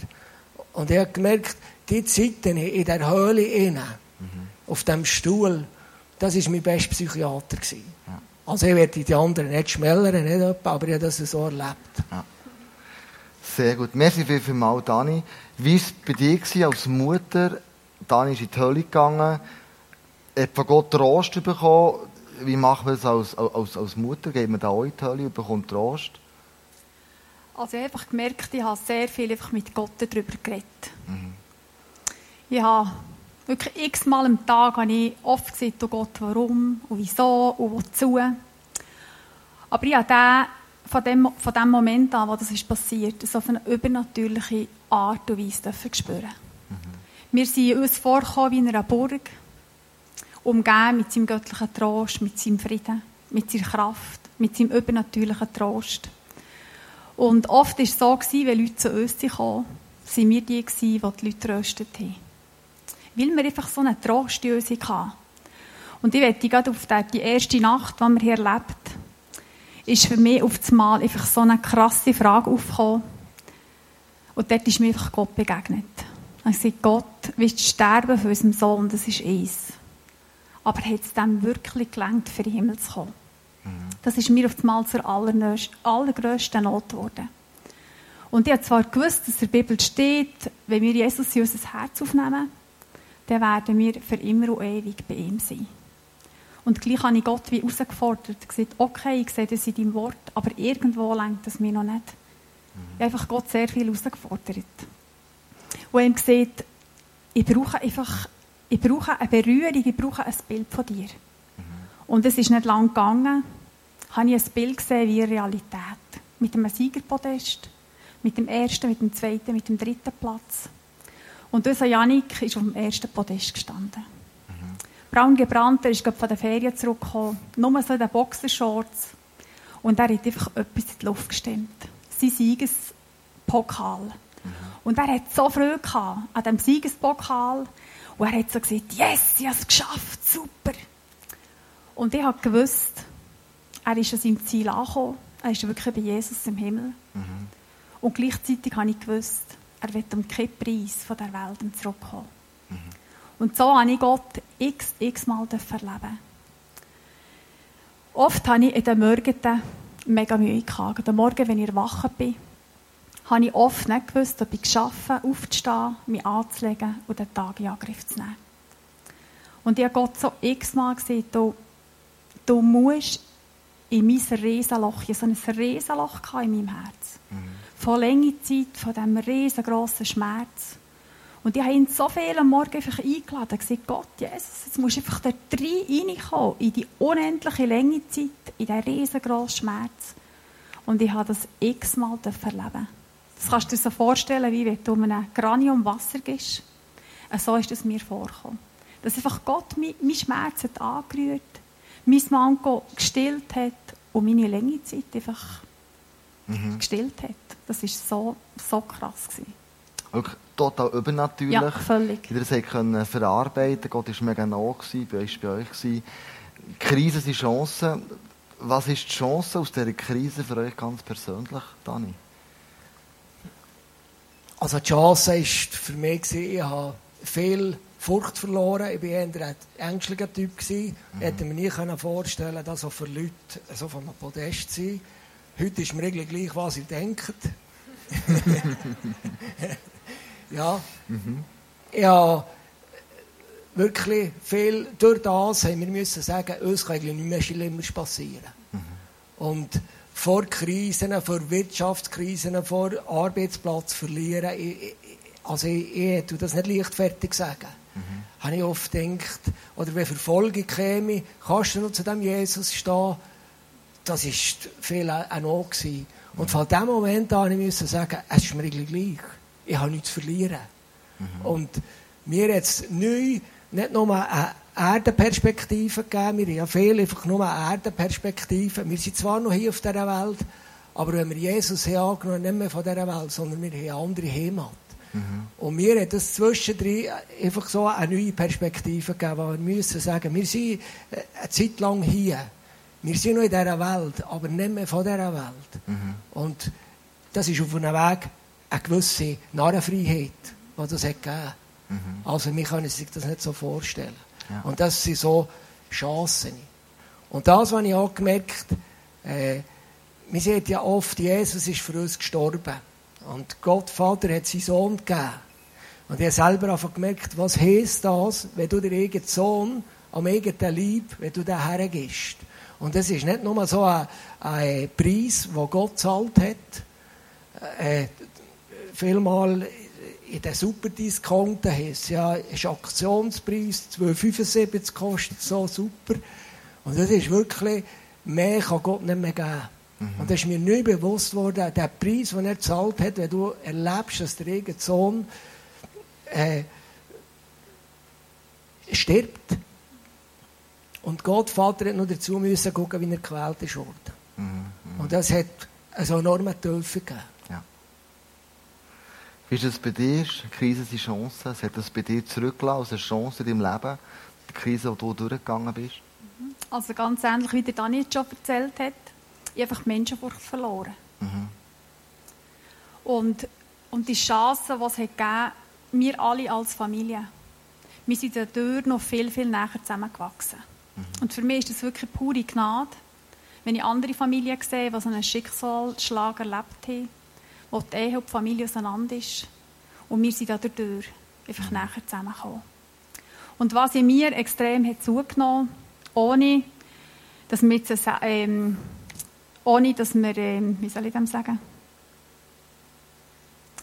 Und ich habe gemerkt, die Zeiten in der Höhle innen, mhm. auf dem Stuhl, das war mein bester Psychiater. Ja. Also ich werde die anderen nicht schmälern, nicht etwa, aber ich habe das so erlebt. Ja. Sehr gut. Merci viel, viel mal, Dani. Wie war es bei dir als Mutter? Dani ist in die Hölle gegangen, hat von Gott Trost bekommen. Wie macht man das als, als, als Mutter? Geht man da auch in die Hölle und bekommt Trost? Also ich habe einfach gemerkt, ich habe sehr viel einfach mit Gott darüber geredet. Mhm. Ich habe wirklich x-mal am Tag habe ich oft gesagt, oh Gott, warum und wieso und wozu. Aber ich habe den, von, dem, von dem Moment an, wo das ist passiert, so auf eine übernatürliche Art und Weise spüren. Mhm. Wir sind uns vorgekommen wie in einer Burg, umgeben mit seinem göttlichen Trost, mit seinem Frieden, mit seiner Kraft, mit seinem übernatürlichen Trost. Und oft war es so, wenn Leute zu uns kamen, waren wir die, die die Leute tröstet haben. Weil wir einfach so einen Trost in uns hatten. Und ich wette gerade auf die erste Nacht, die wir hier erlebt ist für mich auf das Mal einfach so eine krasse Frage aufgekommen. Und dort ist mir einfach Gott begegnet. Ich sagte, Gott, willst du sterben für unseren Sohn? Das ist eins. Aber hat es dem wirklich gelangt, für den Himmel zu kommen? Das ist mir auf das Mal zur allergrößten Not geworden. Und ich habe zwar gewusst, dass in der Bibel steht, wenn wir Jesus in unser Herz aufnehmen, dann werden wir für immer und ewig bei ihm sein. Und gleich habe ich Gott wie herausgefordert, gesagt, okay, ich sehe das in deinem Wort, aber irgendwo lenkt das mir noch nicht. Ich habe einfach Gott sehr viel herausgefordert. Und ihm gesagt, ich brauche einfach, ich brauche eine Berührung, ich brauche ein Bild von dir. Und es ist nicht lang gegangen, habe ich ein Bild gesehen wie Realität. Mit einem Siegerpodest, mit dem ersten, mit dem zweiten, mit dem dritten Platz. Und unser Janik ist auf dem ersten Podest gestanden. Mhm. Braun gebrannt, er ist von der Ferien zurückgekommen. Nur so in den Boxershorts. Und er hat einfach etwas in die Luft gestimmt. Sein Siegespokal. Mhm. Und er hat so Freude an diesem Siegespokal. Und er hat so gesagt, yes, ich habe es geschafft, super. Und ich habe gewusst, er ist an seinem Ziel angekommen. Er ist wirklich bei Jesus im Himmel. Mhm. Und gleichzeitig habe ich gewusst, er wird um keinen Preis von der Welt zurückkommen. Mhm. Und so habe ich Gott x, x Mal erleben. Oft habe ich in den Morgen mega Mühe gehabt. Den Morgen, wenn ich erwacht bin, habe ich oft nicht gewusst, ob ich geschafft aufzustehen, mich anzulegen und den Tag in Angriff zu nehmen. Und ich habe Gott so x-mal gesagt, du, du musst in mein Riesenloch, ich hatte so ein Riesenloch in meinem Herz. Mhm. Von langer Zeit, von diesem riesengroßen Schmerz. Und ich habe ihn so viel am Morgen einfach eingeladen und gesagt, Gott, Jesus, jetzt musst du einfach da reinkommen, in die unendliche lange Zeit, in diesen riesengroßen Schmerz. Und ich habe das x-mal erleben. Das kannst du dir so vorstellen, wie wenn du einem Granium Wasser gibst. So ist es mir vorgekommen. Dass einfach Gott meinen Schmerz hat angerührt mein Manko gestillt hat und meine lange Zeit einfach mhm. gestillt hat. Das war so, so krass. Gewesen. Wirklich total übernatürlich. Ja, völlig. Ihr das können verarbeiten Gott war mega nah, bei euch, bei euch. Gewesen. Krise sind Chancen. Was ist die Chance aus dieser Krise für euch ganz persönlich, Dani? Also die Chance war für mich, ich habe viel Furcht verloren. Ich war eher ein ängstlicher Typ. Mhm. Ich hätte mir nie vorstellen dass auch für Leute so von einem Podest sein. Heute ist mir eigentlich gleich, was sie denken. [laughs] ja. Mhm. Ja, wirklich viel, durch das haben wir müssen sagen, uns kann eigentlich nicht mehr schlimmer passieren. Mhm. Und vor Krisen, vor Wirtschaftskrisen, vor Arbeitsplatz verlieren, ich, also ich, ich tue das nicht leichtfertig sagen. Mhm. habe ich oft gedacht, oder wenn Verfolgung käme, kannst du noch zu dem Jesus stehen? Das war viel auch noch. Gewesen. Und von dem Moment an musste ich sagen, es ist mir eigentlich gleich. Ich habe nichts zu verlieren. Mhm. Und mir jetzt neu nicht nur eine Erdenperspektive gegeben, wir haben ja viele einfach nur eine Erdenperspektive. Wir sind zwar noch hier auf dieser Welt, aber wenn wir Jesus haben angenommen, nicht mehr von dieser Welt, sondern wir haben eine andere Heimat. Mhm. Und mir hat das zwischendrin einfach so eine neue Perspektive gegeben, weil wir müssen sagen, wir sind eine Zeit lang hier. Wir sind noch in dieser Welt, aber nicht mehr von dieser Welt. Mhm. Und das ist auf einem Weg eine gewisse Narrenfreiheit, die das hat gegeben mhm. Also, wir können sich das nicht so vorstellen. Und das sind so Chancen. Und das, was ich auch gemerkt äh, wir sehen ja oft, Jesus ist für uns gestorben. Und Gott Vater hat seinen Sohn gegeben. Und er selber einfach gemerkt, was heißt das, wenn du den eigenen Sohn am eigenen Leib, wenn du den hergibst. Und das ist nicht nur so ein, ein Preis, den Gott zahlt hat. Äh, vielmal in den Superdiscounten heisst ja, ist Aktionspreis, 2,75 kostet so super. Und das ist wirklich, mehr kann Gott nicht mehr geben. Mhm. Und das ist mir nicht bewusst worden, der Preis, den er gezahlt hat, wenn du erlebst, dass der eigene Sohn äh, stirbt. Und Gott, Vater, hat nur dazu müssen gucken, wie er gequält ist worden. Mhm. Mhm. Und das hat eine enorme Tiefe gegeben. Wie ist es bei dir? Die Krise ist eine Chance. Es hat das bei dir zurückgelassen als eine Chance in deinem Leben? Die Krise, die du durchgegangen bist? Mhm. Also ganz ähnlich, wie der Dani schon erzählt hat ich einfach Menschenfurcht verloren. Mhm. Und, und die Chance, die es hat gegeben wir alle als Familie, wir sind dadurch noch viel, viel näher zusammengewachsen. Mhm. Und für mich ist das wirklich pure Gnade, wenn ich andere Familien sehe, die so einen Schicksalsschlag erlebt haben, wo die Ehe und die Familie auseinander ist. Und wir sind dadurch einfach näher zusammengekommen. Und was in mir extrem hat zugenommen, ohne dass wir jetzt ähm, ohne dass wir, äh, wie soll ich dem sagen?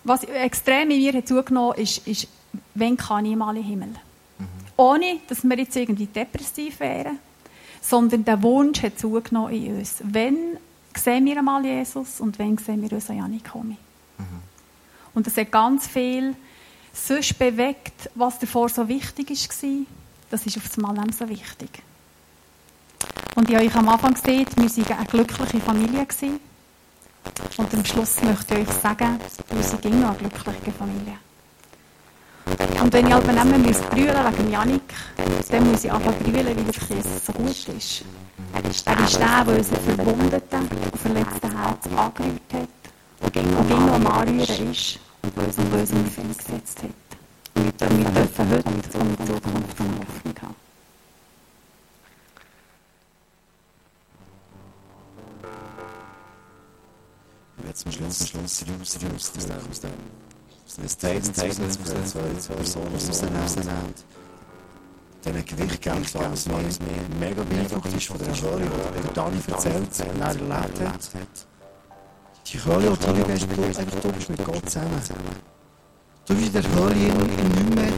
Was extrem in mir hat zugenommen ist, ist, wenn kann ich mal im Himmel? Mhm. Ohne, dass wir jetzt irgendwie depressiv wären, sondern der Wunsch hat zugenommen in uns. Wenn sehen wir einmal Jesus und wenn sehen wir uns Janik kommen? Mhm. Und das hat ganz viel sonst bewegt, was davor so wichtig war. Das ist auf einmal nicht so wichtig. Und ich habe euch am Anfang gesehen, wir waren eine glückliche Familie. Gewesen. Und am Schluss möchte ich euch sagen, wir sind immer eine glückliche Familie. Und wenn ich aber nehmen muss, brüllen wegen Janik, dann muss ich anfangen brüllen, weil es so gut ist. Er ist der, der unser verwundeten und verletzten Herz angerührt hat und ging am Anrühren ist und uns in bösen Fälle gesetzt hat. Und wir dürfen heute und in Zukunft Hoffnung haben. jetzt zum Schluss, zum Schluss raus, raus, aus dem, aus dem, aus dem Statement, aus den zwei Personen rausnehmen. Diesen Gewicht geben, was mir mega beeindruckt ist von der Schule, die Dani erzählt, und er erlebt hat. Die Höhle, die du bist, du einfach du bist mit Gott zusammen. Du bist in der Höhle nicht mehr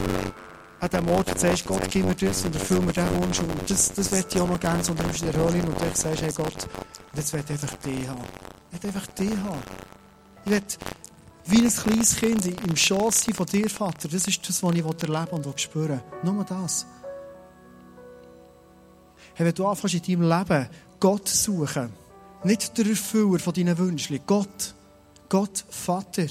an dem Ort sagst, Gott, gib mir das und erfüll mir diesen Wunsch. Und das, das möchte ich auch noch gerne, sondern du bist in der Höhle und du sagst, hey Gott, jetzt will ich einfach dich haben. Ich will einfach dich haben. Ich will wie ein kleines Kind im sein von dir, Vater. Das ist das, was ich erleben und spüren will. Nur das. Hey, wenn du anfängst in deinem Leben Gott suchen, nicht der Erfüller von deinen Wünschen, Gott, Gott, Vater,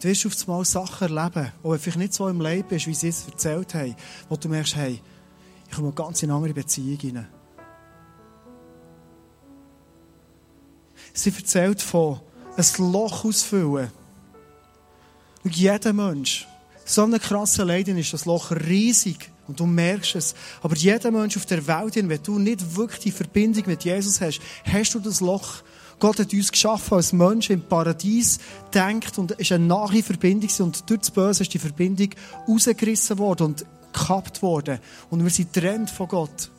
du wirst auf einmal Sachen erleben, die vielleicht nicht so im Leben bist, wie sie es erzählt haben, wo du merkst, hey, ich komme ganz in eine andere Beziehung hinein. Sie erzählt von ein Loch ausfüllen. Und jeder Mensch, so ein krasser Leiden ist das Loch riesig. Und du merkst es. Aber jeder Mensch auf der Welt, wenn du nicht wirklich die Verbindung mit Jesus hast, hast du das Loch. Gott hat uns geschaffen als Menschen im Paradies, denkt und ist eine nahe Verbindung und durch das Böse ist die Verbindung rausgerissen worden und gekappt worden. Und wir sind getrennt von Gott.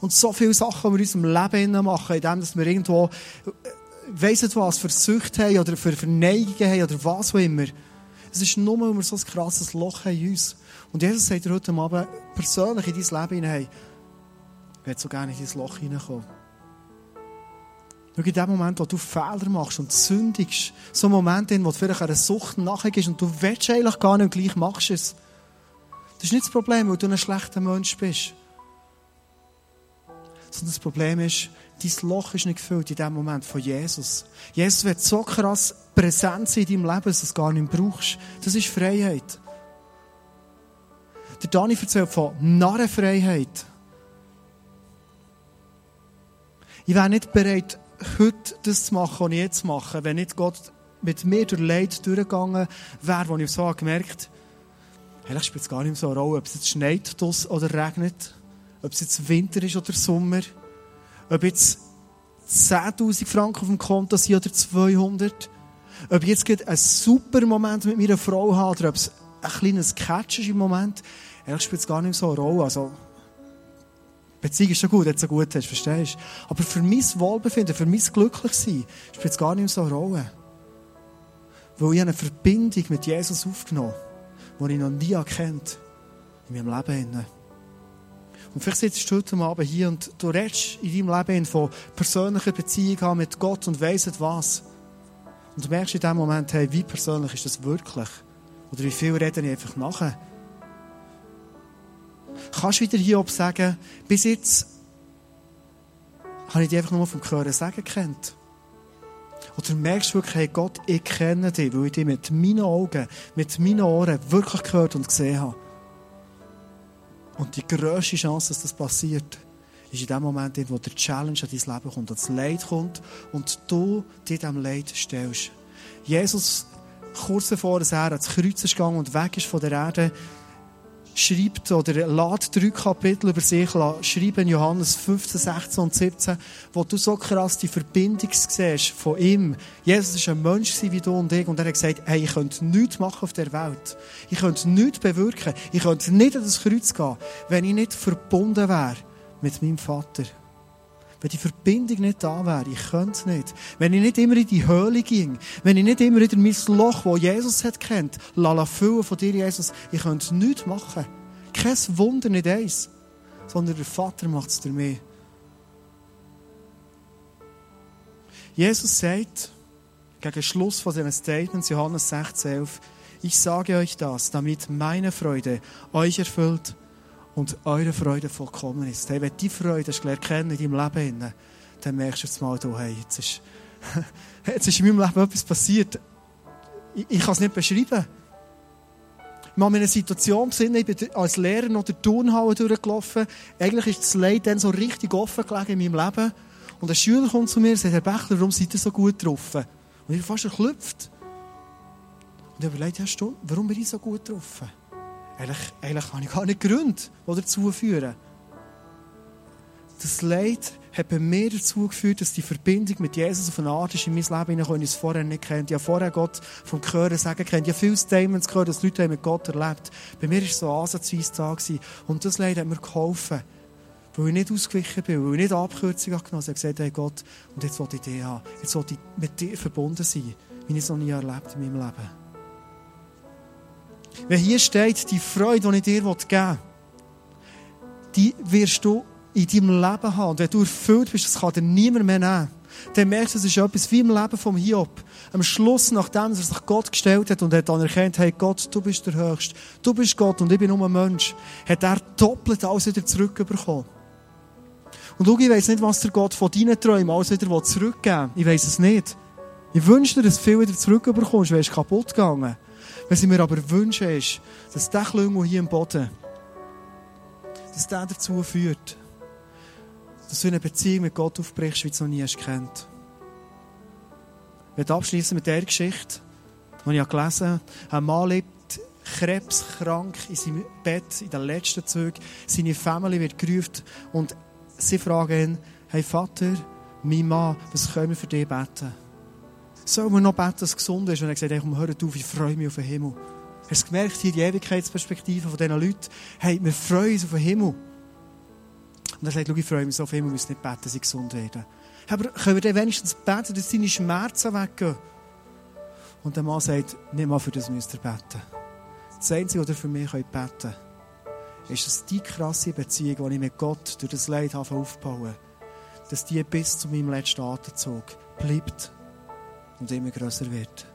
Und so viele Sachen, die wir in unserem Leben machen, indem wir irgendwo weiss was, für Süchte haben oder für Verneigungen haben oder was auch immer. Das ist nur, weil wir so ein krasses Loch haben in uns. Und Jesus sagt dir heute Abend persönlich in dein Leben hinein, ich will so gerne in dein Loch hineinkommen. Schau, in dem Moment, wo du Fehler machst und sündigst, so ein Moment, in wo du vielleicht einer Sucht nachgehst und du willst eigentlich gar nicht und gleich machst es. Das ist nicht das Problem, weil du ein schlechter Mensch bist. Sondern das Problem ist, dein Loch ist nicht gefüllt in dem Moment von Jesus. Jesus wird so krass präsent sein in deinem Leben, dass du es gar nicht brauchst. Das ist Freiheit. Der Dani erzählt von Narrenfreiheit. Ich wäre nicht bereit, heute das zu machen, was ich jetzt mache, wenn nicht Gott mit mir durch Leid durchgegangen wäre, wo ich so gemerkt habe, eigentlich spielt es gar nicht mehr so eine Rolle, ob es jetzt schneit oder regnet, ob es jetzt Winter ist oder Sommer, ob jetzt 10.000 Franken auf dem Konto sind oder 200, ob ich jetzt einen super Moment mit meiner Frau habe oder ob es ein kleines Catch ist im Moment, eigentlich spielt es gar nicht so eine Rolle. Also, Beziehung ist schon gut, wenn du so gut hast, verstehst du? Aber für mein Wohlbefinden, für mein Glücklichsein, spielt es gar nicht so eine Rolle. Weil ich eine Verbindung mit Jesus aufgenommen habe, die ich noch nie erkannt in meinem Leben. Und vielleicht sitzt du heute Abend hier und du redest in deinem Leben von persönlicher Beziehung mit Gott und weisst was. Und du merkst in dem Moment, hey, wie persönlich ist das wirklich? Oder wie viel rede ich einfach nachher? Kannst du wieder hier oben sagen, bis jetzt habe ich dich einfach nur vom Hören sagen kennt. Oder du merkst wirklich, hey Gott, ich kenne dich, weil ich dich mit meinen Augen, mit meinen Ohren wirklich gehört und gesehen habe. Und die grösste Chance, dass das passiert, ist in dem Moment, wo der Challenge an dein Leben kommt, das Leid kommt und du dir diesem Leid stellst. Jesus, kurz bevor er ans Kreuz ist gegangen und weg ist von der Erde, schreibt oder lädt drei Kapitel über sich schreiben, Johannes 15, 16 und 17, wo du so krass die Verbindung siehst von ihm. Jesus war ein Mensch wie du und ich und er hat gesagt, hey, ich könnte nichts machen auf der Welt. Ich könnte nichts bewirken. Ich könnte nicht an das Kreuz gehen, wenn ich nicht verbunden wäre mit meinem Vater. Wenn die Verbindung nicht da wäre, ich könnte es nicht. Wenn ich nicht immer in die Höhle ging, wenn ich nicht immer wieder mein Loch, das Jesus hat kennt, lala füllen von dir, Jesus, ich könnte nichts machen. Kein Wunder, nicht eins. Sondern der Vater macht es dir mehr. Jesus sagt, gegen Schluss von seinen Statements, Johannes 16, 11, ich sage euch das, damit meine Freude euch erfüllt und eure Freude vollkommen ist. Hey, wenn die Freude erkennen in deinem Leben, dann merkst du jetzt mal, hey, jetzt ist, [laughs] jetzt ist in meinem Leben etwas passiert. Ich, ich kann es nicht beschreiben. Ich habe mir eine Situation gesehen, ich bin als Lehrer noch der Turnhalle durchgelaufen. Eigentlich ist das Leid dann so richtig offen gelegen in meinem Leben. Und ein Schüler kommt zu mir und sagt, Herr Bächler, warum seid ihr so gut getroffen? Und ich bin fast erklüpft. Und ich überlegt, ja, warum bin ich so gut getroffen? Eigentlich, eigentlich habe ich gar nicht Gründe, die dazu führen. Das Leid hat bei mir dazu geführt, dass die Verbindung mit Jesus auf eine Art ist in mein Leben hinein, ich es vorher nicht kennt. Ich habe vorher Gott vom Hören sagen kennt. Ich habe viele Statements gehört, dass Leute mit Gott erlebt Bei mir war es so ansatzweise da. Gewesen. Und das Leid hat mir geholfen. Weil ich nicht ausgewichen bin, weil ich nicht Abkürzungen genommen habe. Ich habe gesagt, hey Gott, und jetzt will ich dich haben. Jetzt will ich mit dir verbunden sein, wie ich es noch nie erlebt in meinem Leben. Wenn hier steht, die Freude, die ich dir geben will, die wirst du in deinem Leben haben. Und wenn du erfüllt bist, das kann dir niemand mehr nehmen. Dann merkst du, es ist etwas wie im Leben vom Hiob. Am Schluss, nachdem er sich Gott gestellt hat und hat anerkannt, hey Gott, du bist der Höchste. Du bist Gott und ich bin nur ein Mensch. Hat er doppelt alles wieder zurückbekommen. Und schau, ich weiss nicht, was der Gott von deinen Träumen alles wieder zurückgeben will. Ich weiss es nicht. Ich wünsche dir, dass du viel wieder zurückbekommst, weil es kaputt gegangen. Was ich mir aber wünsche, ist, dass der Klüngel hier im Boden, dass der dazu führt, dass du eine Beziehung mit Gott aufbrichst, wie du es noch nie hast kennt. Ich werde abschließen mit der Geschichte, die ich gelesen habe. Ein Mann lebt krebskrank in seinem Bett, in den letzten Zügen. Seine Familie wird gerufen und sie fragen ihn, hey Vater, mein Mann, was können wir für dich beten? Sollen wir noch beten, dass es gesund ist? Und er hat gesagt, hey, komm, hör auf, ich freue mich auf den Himmel. Hast du gemerkt, hier die Ewigkeitsperspektive von diesen Leuten? Hey, wir freuen uns auf den Himmel. Und er sagt, schau, ich freue mich so auf den Himmel, wir müssen nicht beten, dass sie gesund werden. Aber können wir dann wenigstens beten, dass seine Schmerzen weggehen? Und der Mann sagt, nicht mal für das müsst ihr beten. Das Einzige, was ihr für mich beten könnt, ist, dass die krasse Beziehung, die ich mit Gott durch das Leid aufbauen dass die bis zu meinem letzten Atemzug bleibt und immer größer wird.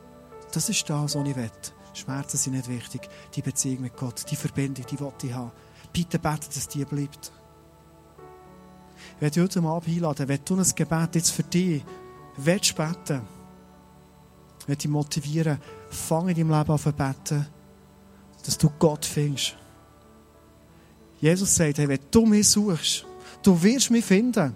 Das ist das, was ich will. Schmerzen sind nicht wichtig. Die Beziehung mit Gott, die Verbindung, die will ich haben. Bitte bete, dass die bleibt. Ich werde heute Abend einladen, wenn du ein Gebet jetzt für dich willst beten, werde dich motivieren, fang in deinem Leben an zu beten, dass du Gott findest. Jesus sagt, hey, wenn du mich suchst, du wirst mich finden.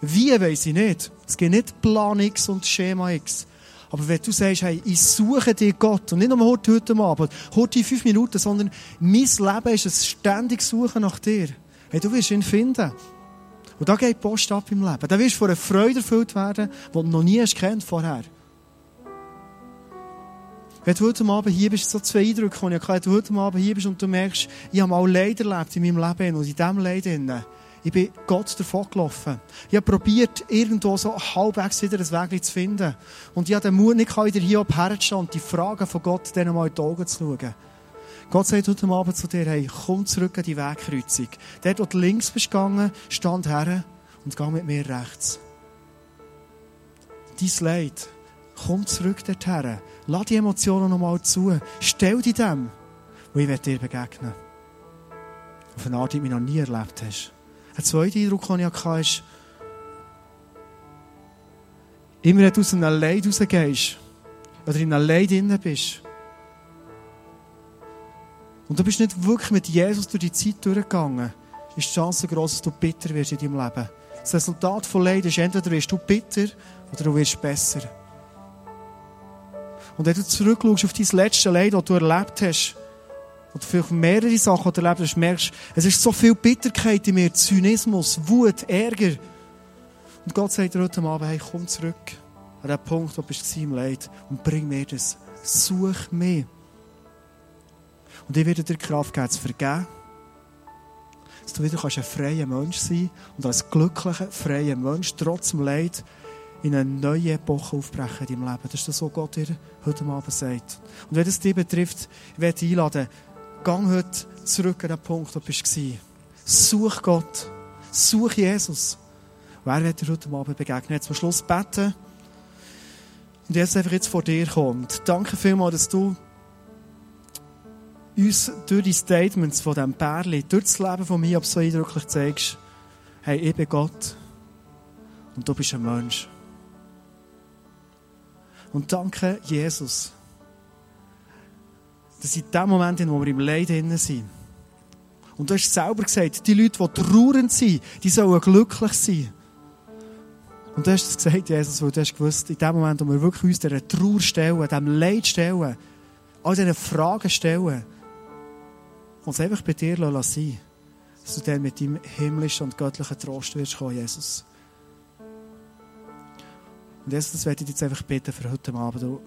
Wie, weiß ich nicht. Es gibt nicht Plan X und Schema X. Aber wenn du sagst, hey, ich suche dir Gott, und nicht nur heute, heute Abend, heute in fünf Minuten, sondern mein Leben ist ein ständiges Suchen nach dir. Hey, du wirst ihn finden. Und da geht die Post ab im Leben. Da wirst du von einer Freude erfüllt werden, die du noch nie hast kennt vorher. Wenn du heute Abend hier bist, so zwei Eindrücke, die ich hatte, wenn du heute Abend hier bist und du merkst, ich habe mal Leid erlebt in meinem Leben und in diesem Leid ich bin Gott davon gelaufen. Ich habe probiert, irgendwo so halbwegs wieder ein Weg zu finden. Und ich habe den Mut nicht wieder hier herstehen und die Fragen von Gott denen mal in die Augen zu schauen. Gott sagt heute Abend zu dir, hey, komm zurück an die Wegkreuzung. Dort, wo du links bist gegangen, stand her und geh mit mir rechts. Dein Leid, komm zurück dorthin. Lass die Emotionen nochmal zu. Stell dich dem, wo ich dir begegnen Auf eine Art, die du noch nie erlebt hast. Ein zweiter Eindruck, den ich hatte, ist, immer wenn du aus einem Leid rausgehst, oder in einem Leid drin bist, und du bist nicht wirklich mit Jesus durch die Zeit durchgegangen, ist die Chance groß, dass du bitter wirst in deinem Leben. Das Resultat von Leid ist, entweder wirst du bitter oder du wirst besser. Und wenn du zurückschaust auf dein letzte Leid, das du erlebt hast, oder vielleicht mehrere Sachen, du erlebt hast, merkst, es ist so viel Bitterkeit in mir, Zynismus, Wut, Ärger. Und Gott sagt dir heute Abend, hey, komm zurück an den Punkt, wo du im Leid und bring mir das. Such mich. Und ich werde dir Kraft geben, zu vergeben. Dass du wieder ein freier Mensch sein und als glücklicher, freier Mensch, trotz dem Leid, in eine neue Epoche aufbrechen in deinem Leben. Das ist das, was Gott dir heute Abend sagt. Und wenn es dich betrifft, ich werde dich einladen, Gang heute zurück an den Punkt, wo du warst. Such Gott. Such Jesus. Wer wird dir heute Abend begegnen? Jetzt zum Schluss beten. Und jetzt einfach jetzt vor dir kommt. Danke vielmals, dass du uns durch die Statements von diesem Pärli, durch das Leben von mir, so eindrücklich zeigst, hey, ich bin Gott. Und du bist ein Mensch. Und danke, Jesus dass in dem Moment, in wo wir im Leid sind, und du hast selber gesagt, die Leute, die traurig sind, die sollen glücklich sein. Und du hast es gesagt, Jesus, weil du hast gewusst, in dem Moment, wo wir wirklich uns dieser Trauer stellen, diesem Leid stellen, all diese Fragen stellen, uns einfach bei dir lassen dass du dann mit deinem himmlischen und göttlichen Trost wirst kommen, Jesus. Und Jesus, das werde ich jetzt einfach bitten für heute Abend. Du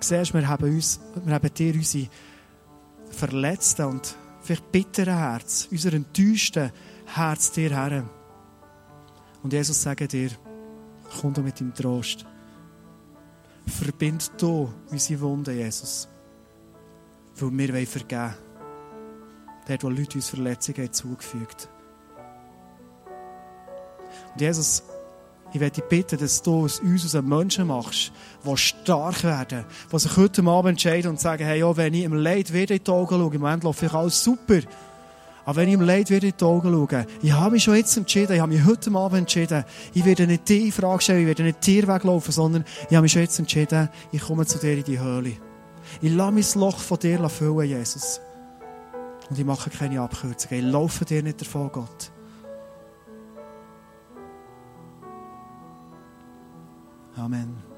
siehst, wir haben, uns, wir haben dir unsere verletzten und vielleicht bitteren Herz, unser enttäuschten Herz dir her. Und Jesus sagt dir, komm du mit dem Trost. Verbind du unsere Wunden, Jesus. Weil wir wollen vergeben. Dort, wo Leute uns Verletzungen zugefügt haben. Und Jesus, ich werde dich bitten, dass du aus uns aus einem Menschen machst, die stark werden, die sich heute Abend entscheiden und sagen, hey, ja, wenn ich im Leid wieder in die Augen schaue, im Moment läuft vielleicht alles super, aber wenn ich im Leid wieder in die Augen schaue, ich habe mich schon jetzt entschieden, ich habe mich heute Abend entschieden, ich werde nicht die Frage stellen, ich werde nicht dir weglaufen, sondern ich habe mich schon jetzt entschieden, ich komme zu dir in die Höhle. Ich lasse mein Loch von dir füllen, Jesus. Und ich mache keine Abkürzungen. Ich laufe dir nicht davon, Gott. Amen.